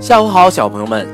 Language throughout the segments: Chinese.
下午好，小朋友们。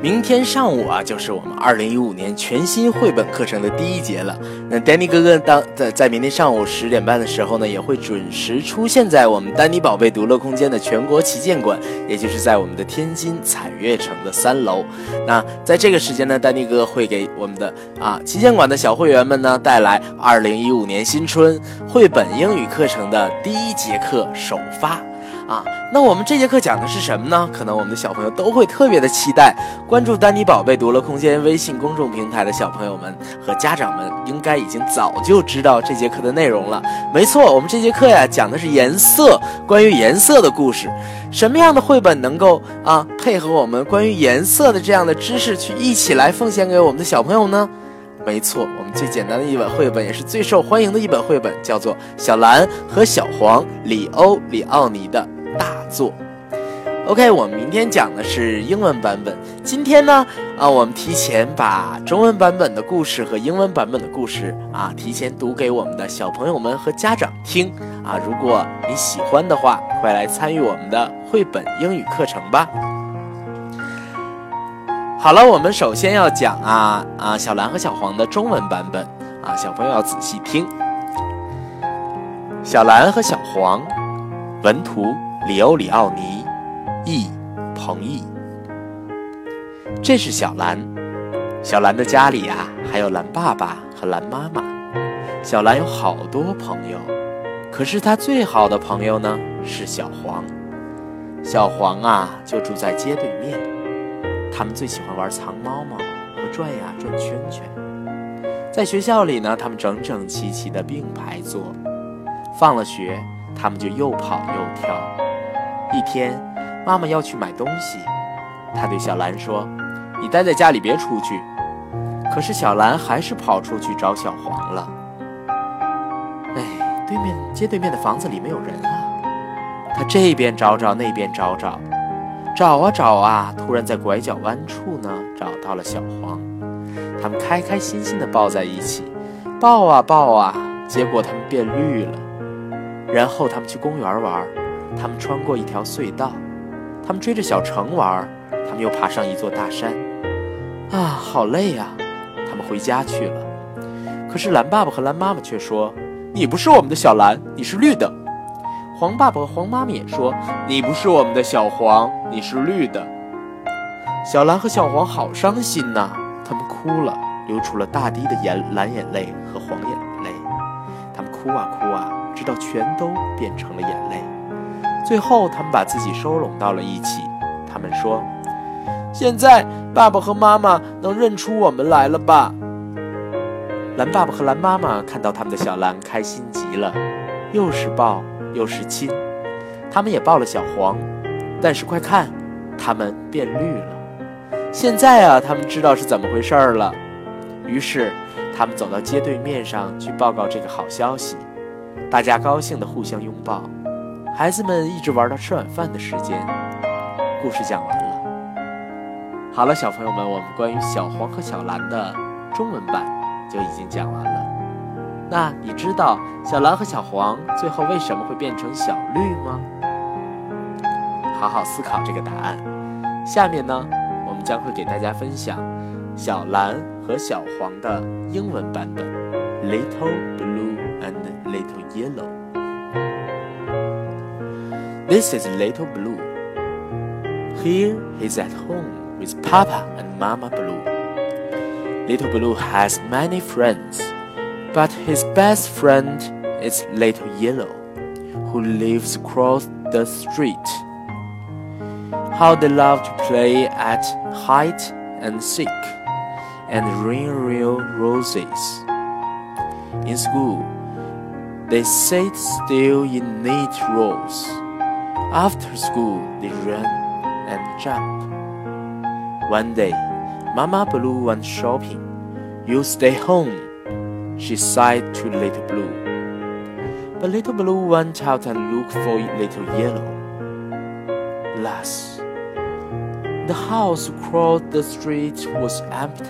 明天上午啊，就是我们二零一五年全新绘本课程的第一节了。那丹尼哥哥当在在明天上午十点半的时候呢，也会准时出现在我们丹尼宝贝读乐空间的全国旗舰馆，也就是在我们的天津彩悦城的三楼。那在这个时间呢，丹尼哥哥会给我们的啊旗舰馆的小会员们呢带来二零一五年新春绘本英语课程的第一节课首发。啊，那我们这节课讲的是什么呢？可能我们的小朋友都会特别的期待。关注丹尼宝贝读乐空间微信公众平台的小朋友们和家长们，应该已经早就知道这节课的内容了。没错，我们这节课呀讲的是颜色，关于颜色的故事。什么样的绘本能够啊配合我们关于颜色的这样的知识去一起来奉献给我们的小朋友呢？没错，我们最简单的一本绘本，也是最受欢迎的一本绘本，叫做《小蓝和小黄》，里欧里奥尼的。大作，OK，我们明天讲的是英文版本。今天呢，啊，我们提前把中文版本的故事和英文版本的故事啊，提前读给我们的小朋友们和家长听啊。如果你喜欢的话，快来参与我们的绘本英语课程吧。好了，我们首先要讲啊啊，小蓝和小黄的中文版本啊，小朋友要仔细听。小蓝和小黄，文图。里欧里奥尼，译彭毅。这是小兰。小兰的家里呀，还有蓝爸爸和蓝妈妈。小兰有好多朋友，可是她最好的朋友呢是小黄。小黄啊，就住在街对面。他们最喜欢玩藏猫猫和转呀转圈圈。在学校里呢，他们整整齐齐的并排坐。放了学，他们就又跑又跳。一天，妈妈要去买东西，她对小兰说：“你待在家里，别出去。”可是小兰还是跑出去找小黄了。哎，对面街对面的房子里没有人啊！他这边找找，那边找找，找啊找啊，突然在拐角弯处呢找到了小黄。他们开开心心地抱在一起，抱啊抱啊，结果他们变绿了。然后他们去公园玩。他们穿过一条隧道，他们追着小城玩，他们又爬上一座大山，啊，好累呀！他们回家去了。可是蓝爸爸和蓝妈妈却说：“你不是我们的小蓝，你是绿的。”黄爸爸和黄妈妈也说：“你不是我们的小黄，你是绿的。”小蓝和小黄好伤心呐，他们哭了，流出了大滴的眼蓝眼泪和黄眼泪。他们哭啊哭啊，直到全都变成了眼泪。最后，他们把自己收拢到了一起。他们说：“现在，爸爸和妈妈能认出我们来了吧？”蓝爸爸和蓝妈妈看到他们的小蓝，开心极了，又是抱又是亲。他们也抱了小黄，但是快看，他们变绿了。现在啊，他们知道是怎么回事了。于是，他们走到街对面上去报告这个好消息。大家高兴地互相拥抱。孩子们一直玩到吃晚饭的时间。故事讲完了。好了，小朋友们，我们关于小黄和小蓝的中文版就已经讲完了。那你知道小蓝和小黄最后为什么会变成小绿吗？好好思考这个答案。下面呢，我们将会给大家分享小蓝和小黄的英文版本：Little Blue and Little Yellow。This is Little Blue. Here he's at home with Papa and Mama Blue. Little Blue has many friends, but his best friend is Little Yellow, who lives across the street. How they love to play at hide and seek and ring real roses. In school, they sit still in neat rows after school, they ran and jumped. One day, Mama Blue went shopping. You stay home, she sighed to Little Blue. But Little Blue went out and looked for Little Yellow. Alas, the house across the street was empty.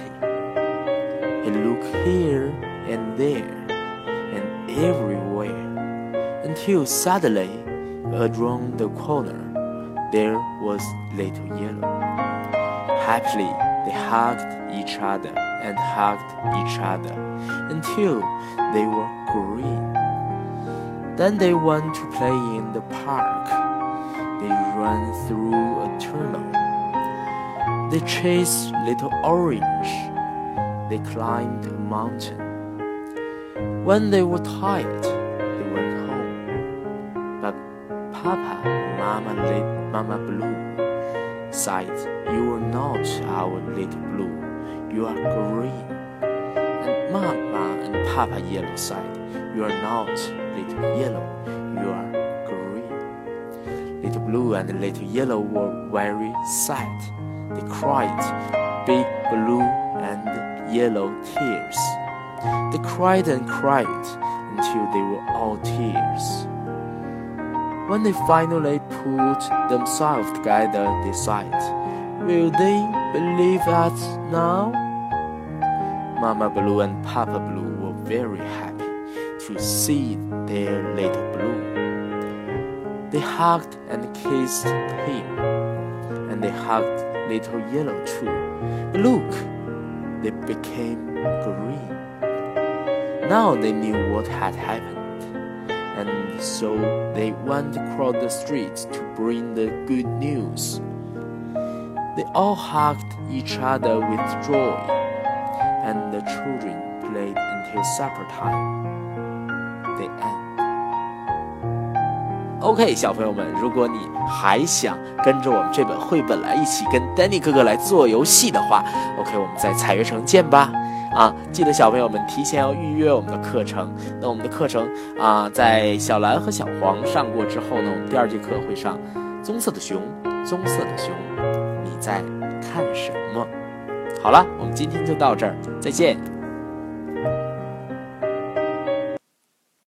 He looked here and there and everywhere until suddenly Around the corner, there was Little Yellow. Happily, they hugged each other and hugged each other until they were green. Then they went to play in the park. They ran through a tunnel. They chased Little Orange. They climbed a mountain. When they were tired, Papa Mama, Mama Blue sighed, You are not our little blue, you are green. And Mama and Papa Yellow sighed, You are not little yellow, you are green. Little blue and little yellow were very sad. They cried big blue and yellow tears. They cried and cried until they were all tears. When they finally put themselves together, they sighed, Will they believe us now? Mama Blue and Papa Blue were very happy to see their little blue. They hugged and kissed him, and they hugged little yellow too. But look, they became green. Now they knew what had happened so they went across the street to bring the good news. They all hugged each other with joy, and the children played until supper time. The end. OK，小朋友们，如果你还想跟着我们这本绘本来一起跟 Danny 哥哥来做游戏的话，OK，我们在彩悦城见吧。 啊，记得小朋友们提前要预约我们的课程。那我们的课程啊，在小蓝和小黄上过之后呢，我们第二节课会上棕色的熊，棕色的熊，你在看什么？好了，我们今天就到这儿，再见。